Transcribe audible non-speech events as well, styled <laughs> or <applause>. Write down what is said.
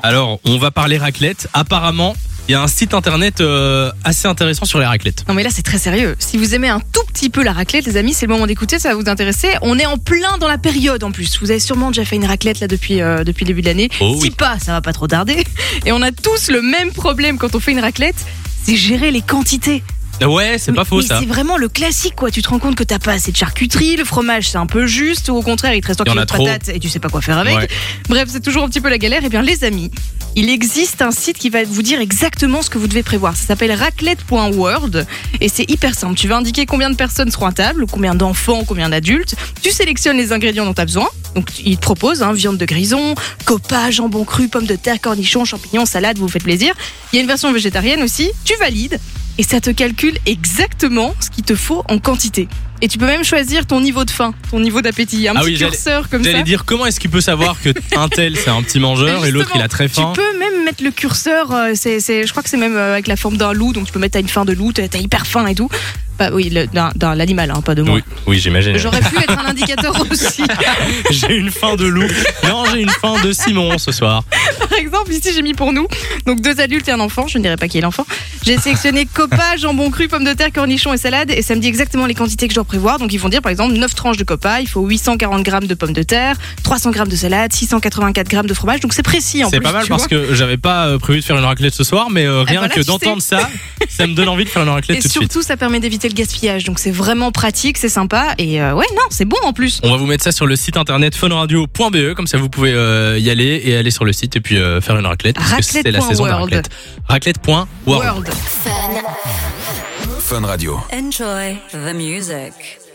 Alors, on va parler raclette. Apparemment, il y a un site internet euh, assez intéressant sur les raclettes. Non mais là c'est très sérieux. Si vous aimez un tout petit peu la raclette, les amis, c'est le moment d'écouter, ça va vous intéresser. On est en plein dans la période en plus. Vous avez sûrement déjà fait une raclette là depuis euh, depuis le début de l'année. Oh si oui. pas, ça va pas trop tarder. Et on a tous le même problème quand on fait une raclette, c'est gérer les quantités. Ouais, c'est pas faux mais ça. C'est vraiment le classique quoi. Tu te rends compte que t'as pas assez de charcuterie, le fromage c'est un peu juste, ou au contraire il te reste Il y en encore a de patates et tu sais pas quoi faire avec. Ouais. Bref, c'est toujours un petit peu la galère. Et bien les amis, il existe un site qui va vous dire exactement ce que vous devez prévoir. Ça s'appelle raclette.world et c'est hyper simple. Tu vas indiquer combien de personnes seront à table, combien d'enfants, combien d'adultes. Tu sélectionnes les ingrédients dont tu as besoin. Donc il te propose hein, viande de grison, copa, jambon cru, pommes de terre, cornichons, champignons, salade, vous vous faites plaisir. Il y a une version végétarienne aussi. Tu valides et ça te calcule exactement ce qu'il te faut en quantité. Et tu peux même choisir ton niveau de faim, ton niveau d'appétit. Un Ah petit oui, j'allais- curseur comme ça. J'allais dire comment est-ce qu'il peut savoir que <laughs> un tel c'est un petit mangeur et l'autre il a très faim. Tu peux même mettre le curseur, euh, c'est, c'est- je crois que c'est même euh, avec la forme d'un loup, donc tu peux mettre à une fin de loup, t'as t'as hyper faim et tout. Bah oui, le- d'un l'animal, hein, pas de moi. Oui, oui j'imagine. J'aurais pu être un <laughs> indicateur aussi. <laughs> J'ai une faim de loup. Non, j'ai une faim de Simon ce soir. Par exemple, ici j'ai mis pour nous, donc deux adultes et un enfant, je ne dirais pas qui est l'enfant. J'ai sélectionné <laughs> copa, jambon cru, pommes de terre, cornichons et salade, et ça me dit exactement les quantités que je dois prévoir. Donc ils vont dire par exemple 9 tranches de copa, il faut 840 grammes de pommes de terre, 300 grammes de salade, 684 grammes de fromage, donc c'est précis en C'est plus. pas mal parce vois. que j'avais pas euh, prévu de faire une raclette ce soir, mais euh, rien voilà, que d'entendre ça, ça me donne envie de faire une raclette Et tout de suite. surtout, ça permet d'éviter le gaspillage. Donc c'est vraiment pratique, c'est sympa. Et euh, ouais, non, c'est bon en plus. On va vous mettre ça sur le site internet funradio.be, comme ça vous pouvez euh, y aller et aller sur le site et puis euh, faire une raclette. Parce que c'est la saison de la raclette. Raclette.world. World. Fun Radio. Enjoy the music.